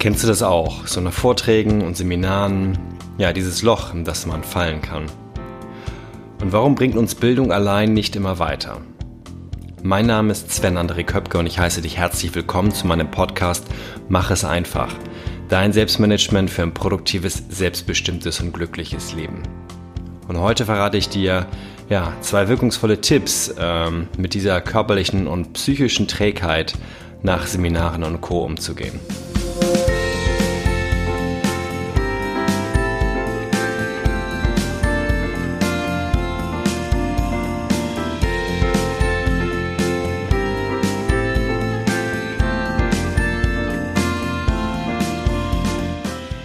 Kennst du das auch? So nach Vorträgen und Seminaren, ja, dieses Loch, in das man fallen kann. Und warum bringt uns Bildung allein nicht immer weiter? Mein Name ist Sven André Köpke und ich heiße dich herzlich willkommen zu meinem Podcast Mach es einfach. Dein Selbstmanagement für ein produktives, selbstbestimmtes und glückliches Leben. Und heute verrate ich dir ja, zwei wirkungsvolle Tipps ähm, mit dieser körperlichen und psychischen Trägheit nach Seminaren und Co. umzugehen.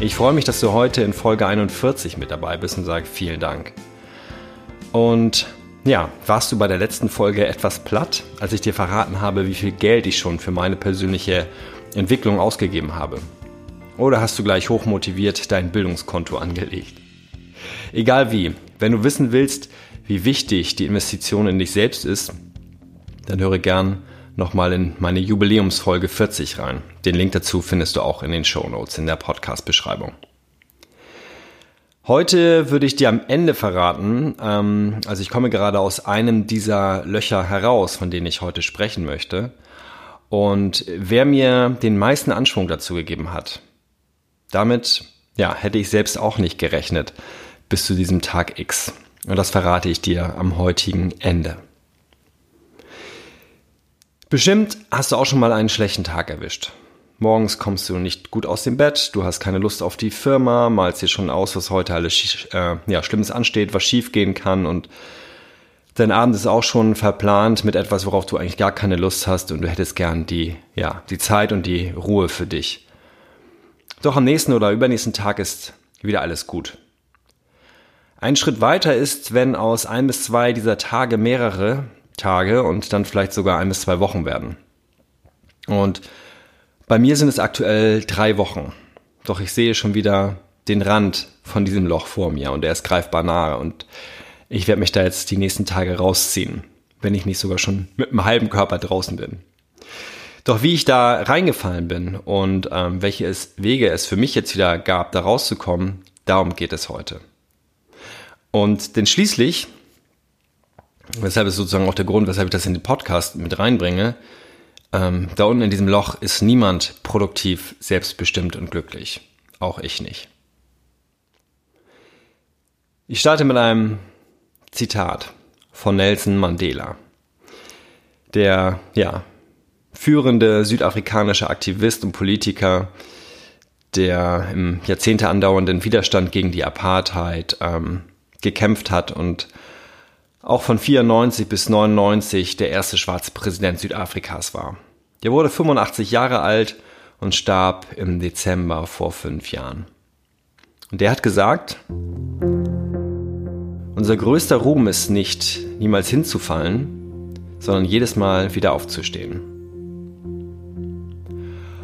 Ich freue mich, dass du heute in Folge 41 mit dabei bist und sage vielen Dank. Und ja, warst du bei der letzten Folge etwas platt, als ich dir verraten habe, wie viel Geld ich schon für meine persönliche Entwicklung ausgegeben habe? Oder hast du gleich hochmotiviert dein Bildungskonto angelegt? Egal wie, wenn du wissen willst, wie wichtig die Investition in dich selbst ist, dann höre gern nochmal in meine Jubiläumsfolge 40 rein. Den Link dazu findest du auch in den Show Notes in der Podcast-Beschreibung. Heute würde ich dir am Ende verraten, ähm, also ich komme gerade aus einem dieser Löcher heraus, von denen ich heute sprechen möchte. Und wer mir den meisten Anschwung dazu gegeben hat, damit ja, hätte ich selbst auch nicht gerechnet bis zu diesem Tag X. Und das verrate ich dir am heutigen Ende. Bestimmt hast du auch schon mal einen schlechten Tag erwischt. Morgens kommst du nicht gut aus dem Bett, du hast keine Lust auf die Firma, malst dir schon aus, was heute alles äh, ja, Schlimmes ansteht, was schief gehen kann und dein Abend ist auch schon verplant mit etwas, worauf du eigentlich gar keine Lust hast und du hättest gern die, ja, die Zeit und die Ruhe für dich. Doch am nächsten oder übernächsten Tag ist wieder alles gut. Ein Schritt weiter ist, wenn aus ein bis zwei dieser Tage mehrere Tage und dann vielleicht sogar ein bis zwei Wochen werden. Und bei mir sind es aktuell drei Wochen. Doch ich sehe schon wieder den Rand von diesem Loch vor mir und er ist greifbar nahe und ich werde mich da jetzt die nächsten Tage rausziehen, wenn ich nicht sogar schon mit einem halben Körper draußen bin. Doch wie ich da reingefallen bin und ähm, welche es, Wege es für mich jetzt wieder gab, da rauszukommen, darum geht es heute. Und denn schließlich Weshalb ist sozusagen auch der Grund, weshalb ich das in den Podcast mit reinbringe. Ähm, da unten in diesem Loch ist niemand produktiv, selbstbestimmt und glücklich. Auch ich nicht. Ich starte mit einem Zitat von Nelson Mandela. Der, ja, führende südafrikanische Aktivist und Politiker, der im Jahrzehnte andauernden Widerstand gegen die Apartheid ähm, gekämpft hat und auch von 94 bis 99 der erste schwarze Präsident Südafrikas war. Der wurde 85 Jahre alt und starb im Dezember vor fünf Jahren. Und der hat gesagt, unser größter Ruhm ist nicht, niemals hinzufallen, sondern jedes Mal wieder aufzustehen.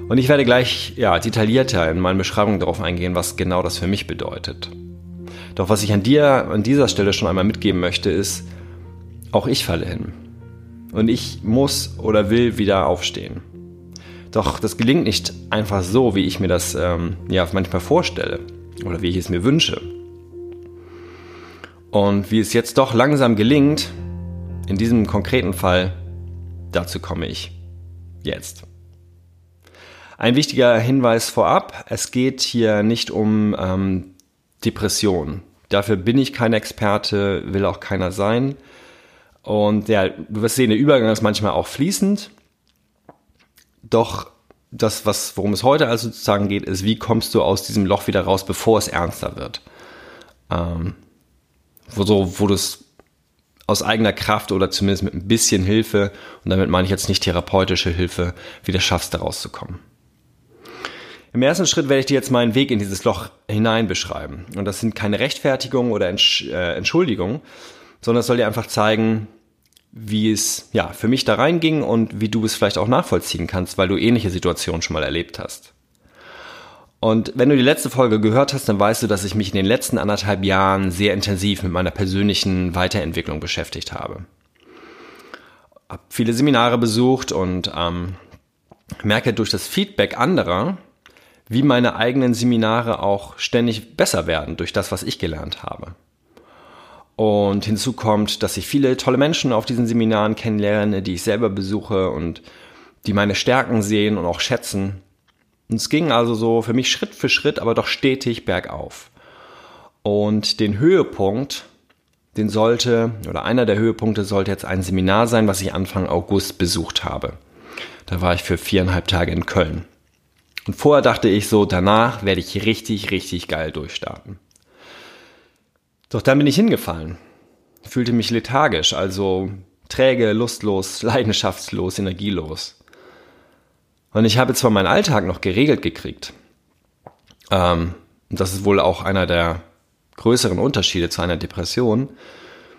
Und ich werde gleich ja, detaillierter in meinen Beschreibungen darauf eingehen, was genau das für mich bedeutet. Doch was ich an dir an dieser Stelle schon einmal mitgeben möchte, ist, auch ich falle hin. Und ich muss oder will wieder aufstehen. Doch das gelingt nicht einfach so, wie ich mir das ähm, ja manchmal vorstelle oder wie ich es mir wünsche. Und wie es jetzt doch langsam gelingt, in diesem konkreten Fall, dazu komme ich jetzt. Ein wichtiger Hinweis vorab, es geht hier nicht um ähm, Depression. Dafür bin ich kein Experte, will auch keiner sein. Und ja, du wirst sehen, der Übergang ist manchmal auch fließend. Doch das, was, worum es heute also sozusagen geht, ist, wie kommst du aus diesem Loch wieder raus, bevor es ernster wird? Ähm, wo, so, wo du es aus eigener Kraft oder zumindest mit ein bisschen Hilfe, und damit meine ich jetzt nicht therapeutische Hilfe, wieder schaffst, da rauszukommen. Im ersten Schritt werde ich dir jetzt meinen Weg in dieses Loch hinein beschreiben. Und das sind keine Rechtfertigungen oder Entsch äh, Entschuldigungen, sondern es soll dir einfach zeigen, wie es ja für mich da reinging und wie du es vielleicht auch nachvollziehen kannst, weil du ähnliche Situationen schon mal erlebt hast. Und wenn du die letzte Folge gehört hast, dann weißt du, dass ich mich in den letzten anderthalb Jahren sehr intensiv mit meiner persönlichen Weiterentwicklung beschäftigt habe. Hab viele Seminare besucht und ähm, merke durch das Feedback anderer, wie meine eigenen Seminare auch ständig besser werden durch das, was ich gelernt habe. Und hinzu kommt, dass ich viele tolle Menschen auf diesen Seminaren kennenlerne, die ich selber besuche und die meine Stärken sehen und auch schätzen. Und es ging also so für mich Schritt für Schritt, aber doch stetig bergauf. Und den Höhepunkt, den sollte, oder einer der Höhepunkte sollte jetzt ein Seminar sein, was ich Anfang August besucht habe. Da war ich für viereinhalb Tage in Köln. Und vorher dachte ich so, danach werde ich richtig, richtig geil durchstarten. Doch dann bin ich hingefallen, fühlte mich lethargisch, also träge, lustlos, leidenschaftslos, energielos. Und ich habe zwar meinen Alltag noch geregelt gekriegt. Ähm, das ist wohl auch einer der größeren Unterschiede zu einer Depression,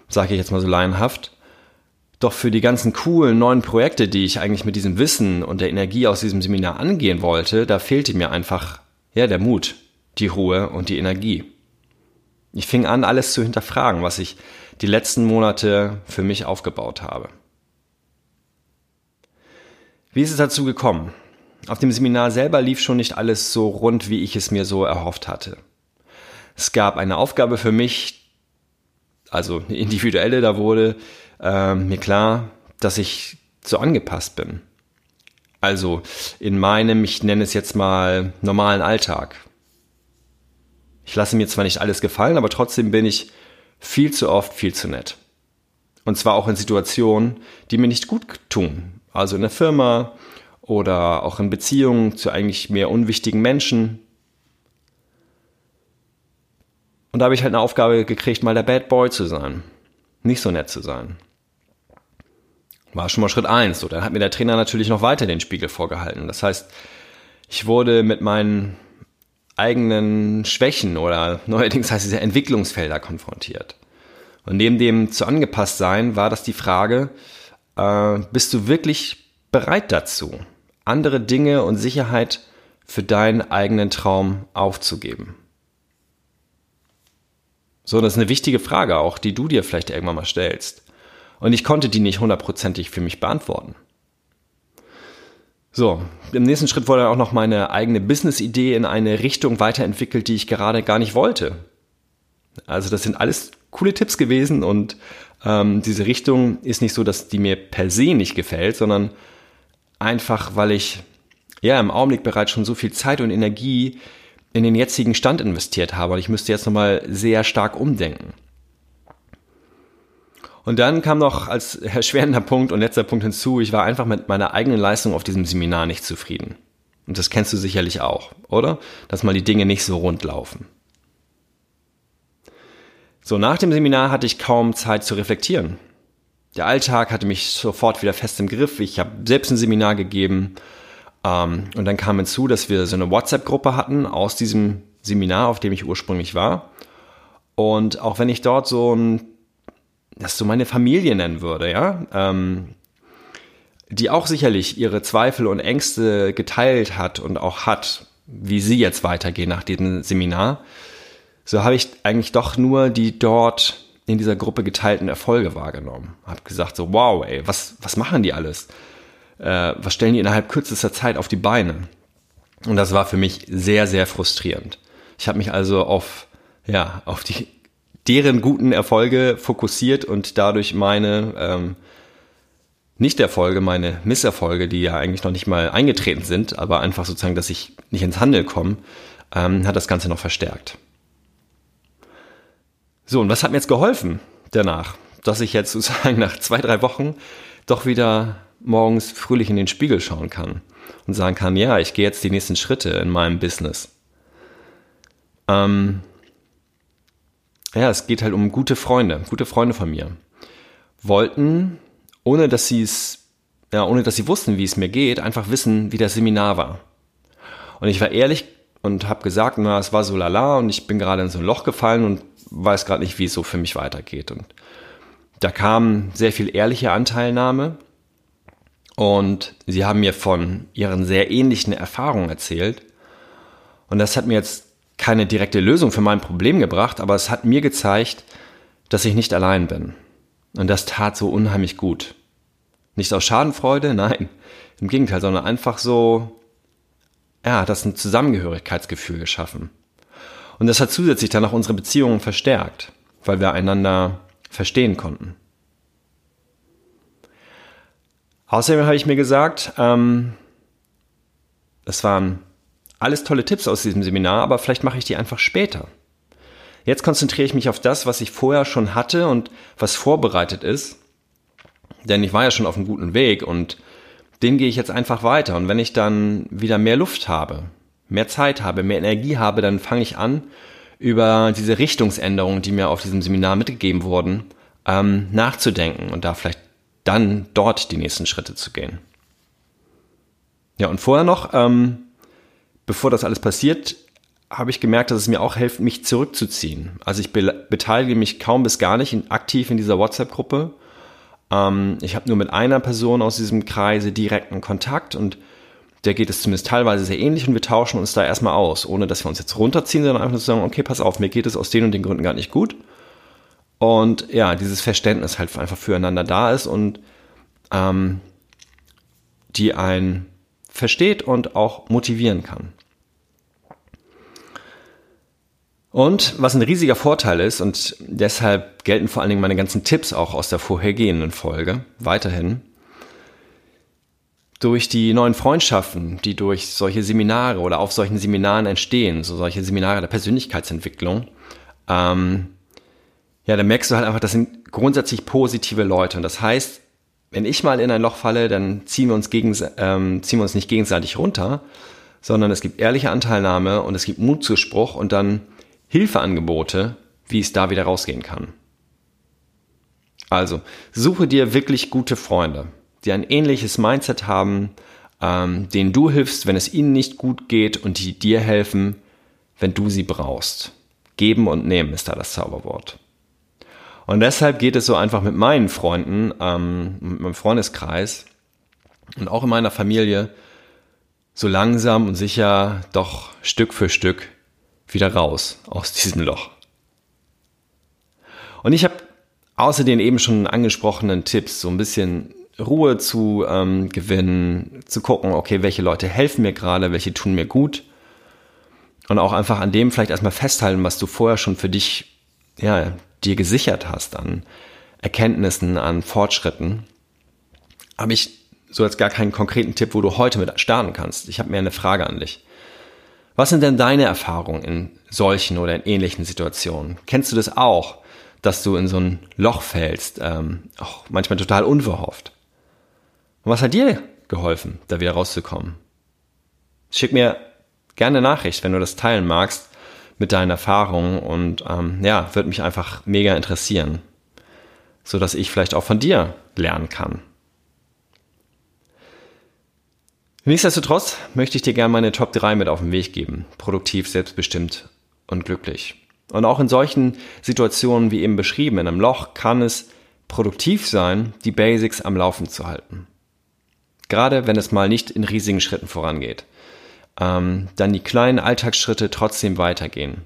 sage ich jetzt mal so laienhaft. Doch für die ganzen coolen neuen Projekte, die ich eigentlich mit diesem Wissen und der Energie aus diesem Seminar angehen wollte, da fehlte mir einfach, ja, der Mut, die Ruhe und die Energie. Ich fing an, alles zu hinterfragen, was ich die letzten Monate für mich aufgebaut habe. Wie ist es dazu gekommen? Auf dem Seminar selber lief schon nicht alles so rund, wie ich es mir so erhofft hatte. Es gab eine Aufgabe für mich, also eine individuelle, da wurde äh, mir klar, dass ich so angepasst bin. Also in meinem, ich nenne es jetzt mal, normalen Alltag. Ich lasse mir zwar nicht alles gefallen, aber trotzdem bin ich viel zu oft viel zu nett. Und zwar auch in Situationen, die mir nicht gut tun. Also in der Firma oder auch in Beziehungen zu eigentlich mehr unwichtigen Menschen. Und da habe ich halt eine Aufgabe gekriegt, mal der Bad Boy zu sein. Nicht so nett zu sein. War schon mal Schritt eins. So, dann hat mir der Trainer natürlich noch weiter den Spiegel vorgehalten. Das heißt, ich wurde mit meinen eigenen Schwächen oder neuerdings heißt es ja Entwicklungsfelder konfrontiert. Und neben dem zu angepasst sein war das die Frage, äh, bist du wirklich bereit dazu, andere Dinge und Sicherheit für deinen eigenen Traum aufzugeben? So, das ist eine wichtige Frage auch, die du dir vielleicht irgendwann mal stellst. Und ich konnte die nicht hundertprozentig für mich beantworten. So, im nächsten Schritt wurde auch noch meine eigene Business-Idee in eine Richtung weiterentwickelt, die ich gerade gar nicht wollte. Also das sind alles coole Tipps gewesen und ähm, diese Richtung ist nicht so, dass die mir per se nicht gefällt, sondern einfach, weil ich ja im Augenblick bereits schon so viel Zeit und Energie in den jetzigen Stand investiert habe und ich müsste jetzt nochmal sehr stark umdenken. Und dann kam noch als erschwerender Punkt und letzter Punkt hinzu, ich war einfach mit meiner eigenen Leistung auf diesem Seminar nicht zufrieden. Und das kennst du sicherlich auch, oder? Dass mal die Dinge nicht so rund laufen. So, nach dem Seminar hatte ich kaum Zeit zu reflektieren. Der Alltag hatte mich sofort wieder fest im Griff. Ich habe selbst ein Seminar gegeben. Ähm, und dann kam hinzu, dass wir so eine WhatsApp-Gruppe hatten aus diesem Seminar, auf dem ich ursprünglich war. Und auch wenn ich dort so ein das so meine Familie nennen würde, ja, ähm, die auch sicherlich ihre Zweifel und Ängste geteilt hat und auch hat, wie sie jetzt weitergehen nach diesem Seminar, so habe ich eigentlich doch nur die dort in dieser Gruppe geteilten Erfolge wahrgenommen. Hab gesagt so, wow, ey, was, was machen die alles? Äh, was stellen die innerhalb kürzester Zeit auf die Beine? Und das war für mich sehr, sehr frustrierend. Ich habe mich also auf, ja, auf die deren guten Erfolge fokussiert und dadurch meine ähm, Nicht-Erfolge, meine Misserfolge, die ja eigentlich noch nicht mal eingetreten sind, aber einfach sozusagen, dass ich nicht ins Handel komme, ähm, hat das Ganze noch verstärkt. So, und was hat mir jetzt geholfen danach? Dass ich jetzt sozusagen nach zwei, drei Wochen doch wieder morgens fröhlich in den Spiegel schauen kann und sagen kann, ja, ich gehe jetzt die nächsten Schritte in meinem Business. Ähm, ja, es geht halt um gute Freunde, gute Freunde von mir. Wollten, ohne dass sie es, ja, ohne dass sie wussten, wie es mir geht, einfach wissen, wie das Seminar war. Und ich war ehrlich und habe gesagt, na, es war so lala und ich bin gerade in so ein Loch gefallen und weiß gerade nicht, wie es so für mich weitergeht. Und da kam sehr viel ehrliche Anteilnahme und sie haben mir von ihren sehr ähnlichen Erfahrungen erzählt. Und das hat mir jetzt keine direkte Lösung für mein Problem gebracht, aber es hat mir gezeigt, dass ich nicht allein bin. Und das tat so unheimlich gut. Nicht aus Schadenfreude, nein, im Gegenteil, sondern einfach so, ja, hat das ein Zusammengehörigkeitsgefühl geschaffen. Und das hat zusätzlich dann auch unsere Beziehungen verstärkt, weil wir einander verstehen konnten. Außerdem habe ich mir gesagt, ähm, das waren alles tolle Tipps aus diesem Seminar, aber vielleicht mache ich die einfach später. Jetzt konzentriere ich mich auf das, was ich vorher schon hatte und was vorbereitet ist. Denn ich war ja schon auf einem guten Weg und den gehe ich jetzt einfach weiter. Und wenn ich dann wieder mehr Luft habe, mehr Zeit habe, mehr Energie habe, dann fange ich an, über diese Richtungsänderungen, die mir auf diesem Seminar mitgegeben wurden, ähm, nachzudenken und da vielleicht dann dort die nächsten Schritte zu gehen. Ja, und vorher noch, ähm, bevor das alles passiert, habe ich gemerkt, dass es mir auch hilft, mich zurückzuziehen. Also ich be beteilige mich kaum bis gar nicht in, aktiv in dieser WhatsApp-Gruppe. Ähm, ich habe nur mit einer Person aus diesem Kreise direkten Kontakt und der geht es zumindest teilweise sehr ähnlich und wir tauschen uns da erstmal aus, ohne dass wir uns jetzt runterziehen, sondern einfach zu sagen, okay, pass auf, mir geht es aus den und den Gründen gar nicht gut. Und ja, dieses Verständnis halt einfach füreinander da ist und ähm, die einen versteht und auch motivieren kann. Und was ein riesiger Vorteil ist, und deshalb gelten vor allen Dingen meine ganzen Tipps auch aus der vorhergehenden Folge weiterhin, durch die neuen Freundschaften, die durch solche Seminare oder auf solchen Seminaren entstehen, so solche Seminare der Persönlichkeitsentwicklung, ähm, ja, dann merkst du halt einfach, das sind grundsätzlich positive Leute. Und das heißt, wenn ich mal in ein Loch falle, dann ziehen wir uns, gegen, ähm, ziehen wir uns nicht gegenseitig runter, sondern es gibt ehrliche Anteilnahme und es gibt Mutzuspruch und dann Hilfeangebote, wie es da wieder rausgehen kann. Also, suche dir wirklich gute Freunde, die ein ähnliches Mindset haben, ähm, denen du hilfst, wenn es ihnen nicht gut geht und die dir helfen, wenn du sie brauchst. Geben und nehmen ist da das Zauberwort. Und deshalb geht es so einfach mit meinen Freunden, ähm, mit meinem Freundeskreis und auch in meiner Familie so langsam und sicher doch Stück für Stück wieder raus aus diesem Loch. Und ich habe außer den eben schon angesprochenen Tipps so ein bisschen Ruhe zu ähm, gewinnen, zu gucken, okay, welche Leute helfen mir gerade, welche tun mir gut. Und auch einfach an dem vielleicht erstmal festhalten, was du vorher schon für dich, ja, dir gesichert hast an Erkenntnissen, an Fortschritten. Habe ich so jetzt gar keinen konkreten Tipp, wo du heute mit starten kannst. Ich habe mir eine Frage an dich. Was sind denn deine Erfahrungen in solchen oder in ähnlichen Situationen? Kennst du das auch, dass du in so ein Loch fällst, ähm, auch manchmal total unverhofft? Und was hat dir geholfen, da wieder rauszukommen? Schick mir gerne Nachricht, wenn du das teilen magst mit deinen Erfahrungen und ähm, ja, würde mich einfach mega interessieren, so dass ich vielleicht auch von dir lernen kann. Nichtsdestotrotz möchte ich dir gerne meine Top 3 mit auf den Weg geben. Produktiv, selbstbestimmt und glücklich. Und auch in solchen Situationen wie eben beschrieben, in einem Loch, kann es produktiv sein, die Basics am Laufen zu halten. Gerade wenn es mal nicht in riesigen Schritten vorangeht. Ähm, dann die kleinen Alltagsschritte trotzdem weitergehen.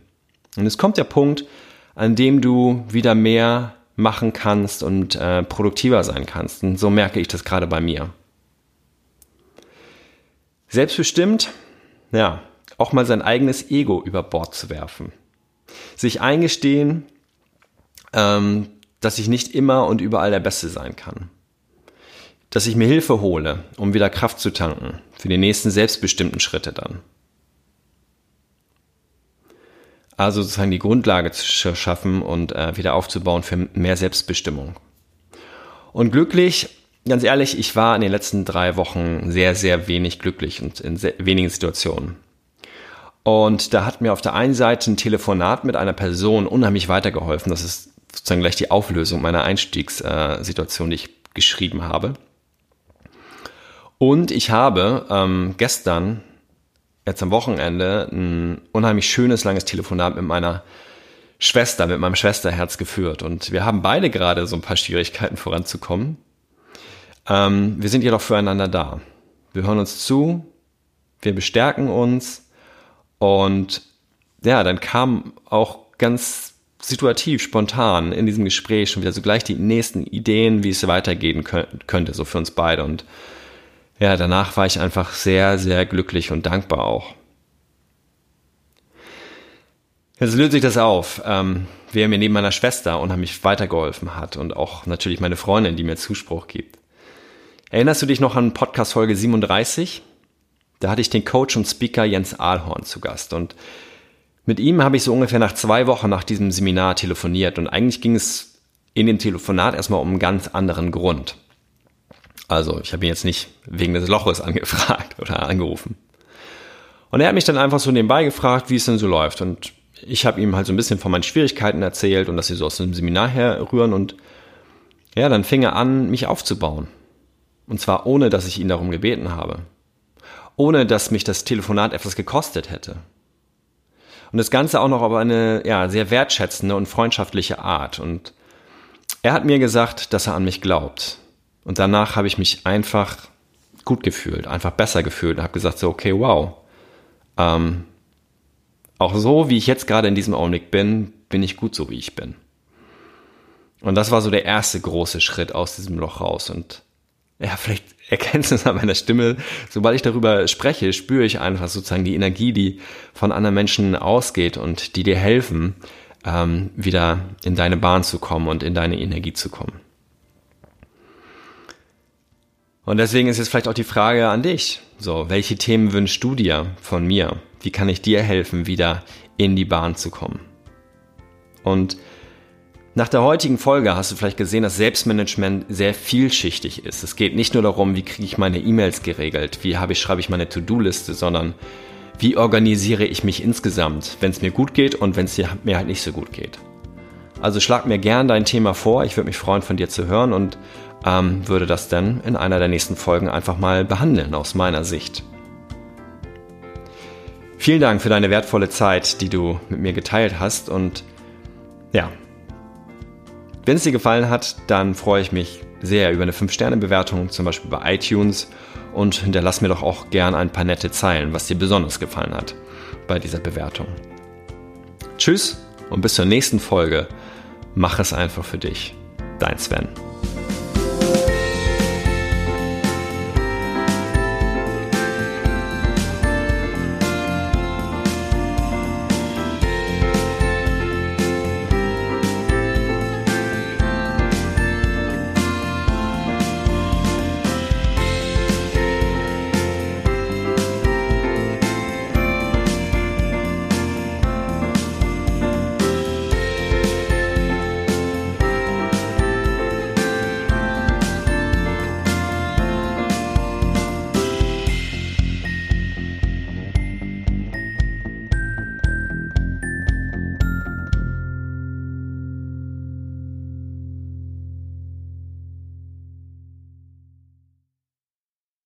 Und es kommt der Punkt, an dem du wieder mehr machen kannst und äh, produktiver sein kannst. Und so merke ich das gerade bei mir. Selbstbestimmt, ja, auch mal sein eigenes Ego über Bord zu werfen. Sich eingestehen, ähm, dass ich nicht immer und überall der Beste sein kann. Dass ich mir Hilfe hole, um wieder Kraft zu tanken, für die nächsten selbstbestimmten Schritte dann. Also sozusagen die Grundlage zu schaffen und äh, wieder aufzubauen für mehr Selbstbestimmung. Und glücklich ganz ehrlich, ich war in den letzten drei Wochen sehr, sehr wenig glücklich und in wenigen Situationen. Und da hat mir auf der einen Seite ein Telefonat mit einer Person unheimlich weitergeholfen. Das ist sozusagen gleich die Auflösung meiner Einstiegssituation, die ich geschrieben habe. Und ich habe ähm, gestern, jetzt am Wochenende, ein unheimlich schönes, langes Telefonat mit meiner Schwester, mit meinem Schwesterherz geführt. Und wir haben beide gerade so ein paar Schwierigkeiten voranzukommen. Ähm, wir sind jedoch füreinander da. Wir hören uns zu, wir bestärken uns und ja, dann kam auch ganz situativ, spontan in diesem Gespräch schon wieder so gleich die nächsten Ideen, wie es weitergehen könnte, so für uns beide. Und ja, danach war ich einfach sehr, sehr glücklich und dankbar auch. Jetzt löst sich das auf, ähm, wer mir neben meiner Schwester unheimlich weitergeholfen hat und auch natürlich meine Freundin, die mir Zuspruch gibt. Erinnerst du dich noch an Podcast Folge 37? Da hatte ich den Coach und Speaker Jens Ahlhorn zu Gast und mit ihm habe ich so ungefähr nach zwei Wochen nach diesem Seminar telefoniert und eigentlich ging es in dem Telefonat erstmal um einen ganz anderen Grund. Also ich habe ihn jetzt nicht wegen des Loches angefragt oder angerufen. Und er hat mich dann einfach so nebenbei gefragt, wie es denn so läuft. Und ich habe ihm halt so ein bisschen von meinen Schwierigkeiten erzählt und dass sie so aus dem Seminar herrühren. Und ja, dann fing er an, mich aufzubauen. Und zwar ohne, dass ich ihn darum gebeten habe. Ohne, dass mich das Telefonat etwas gekostet hätte. Und das Ganze auch noch auf eine ja, sehr wertschätzende und freundschaftliche Art. Und er hat mir gesagt, dass er an mich glaubt. Und danach habe ich mich einfach gut gefühlt, einfach besser gefühlt und habe gesagt, so, okay, wow. Ähm, auch so, wie ich jetzt gerade in diesem Augenblick bin, bin ich gut so, wie ich bin. Und das war so der erste große Schritt aus diesem Loch raus. Und ja, vielleicht erkennst du es an meiner Stimme. Sobald ich darüber spreche, spüre ich einfach sozusagen die Energie, die von anderen Menschen ausgeht und die dir helfen, ähm, wieder in deine Bahn zu kommen und in deine Energie zu kommen. Und deswegen ist jetzt vielleicht auch die Frage an dich. So, welche Themen wünschst du dir von mir? Wie kann ich dir helfen, wieder in die Bahn zu kommen? Und nach der heutigen Folge hast du vielleicht gesehen, dass Selbstmanagement sehr vielschichtig ist. Es geht nicht nur darum, wie kriege ich meine E-Mails geregelt, wie ich, schreibe ich meine To-Do-Liste, sondern wie organisiere ich mich insgesamt, wenn es mir gut geht und wenn es mir halt nicht so gut geht. Also schlag mir gern dein Thema vor, ich würde mich freuen, von dir zu hören und ähm, würde das dann in einer der nächsten Folgen einfach mal behandeln aus meiner Sicht. Vielen Dank für deine wertvolle Zeit, die du mit mir geteilt hast und ja, wenn es dir gefallen hat, dann freue ich mich sehr über eine 5-Sterne-Bewertung, zum Beispiel bei iTunes. Und hinterlass mir doch auch gern ein paar nette Zeilen, was dir besonders gefallen hat bei dieser Bewertung. Tschüss und bis zur nächsten Folge. Mach es einfach für dich. Dein Sven.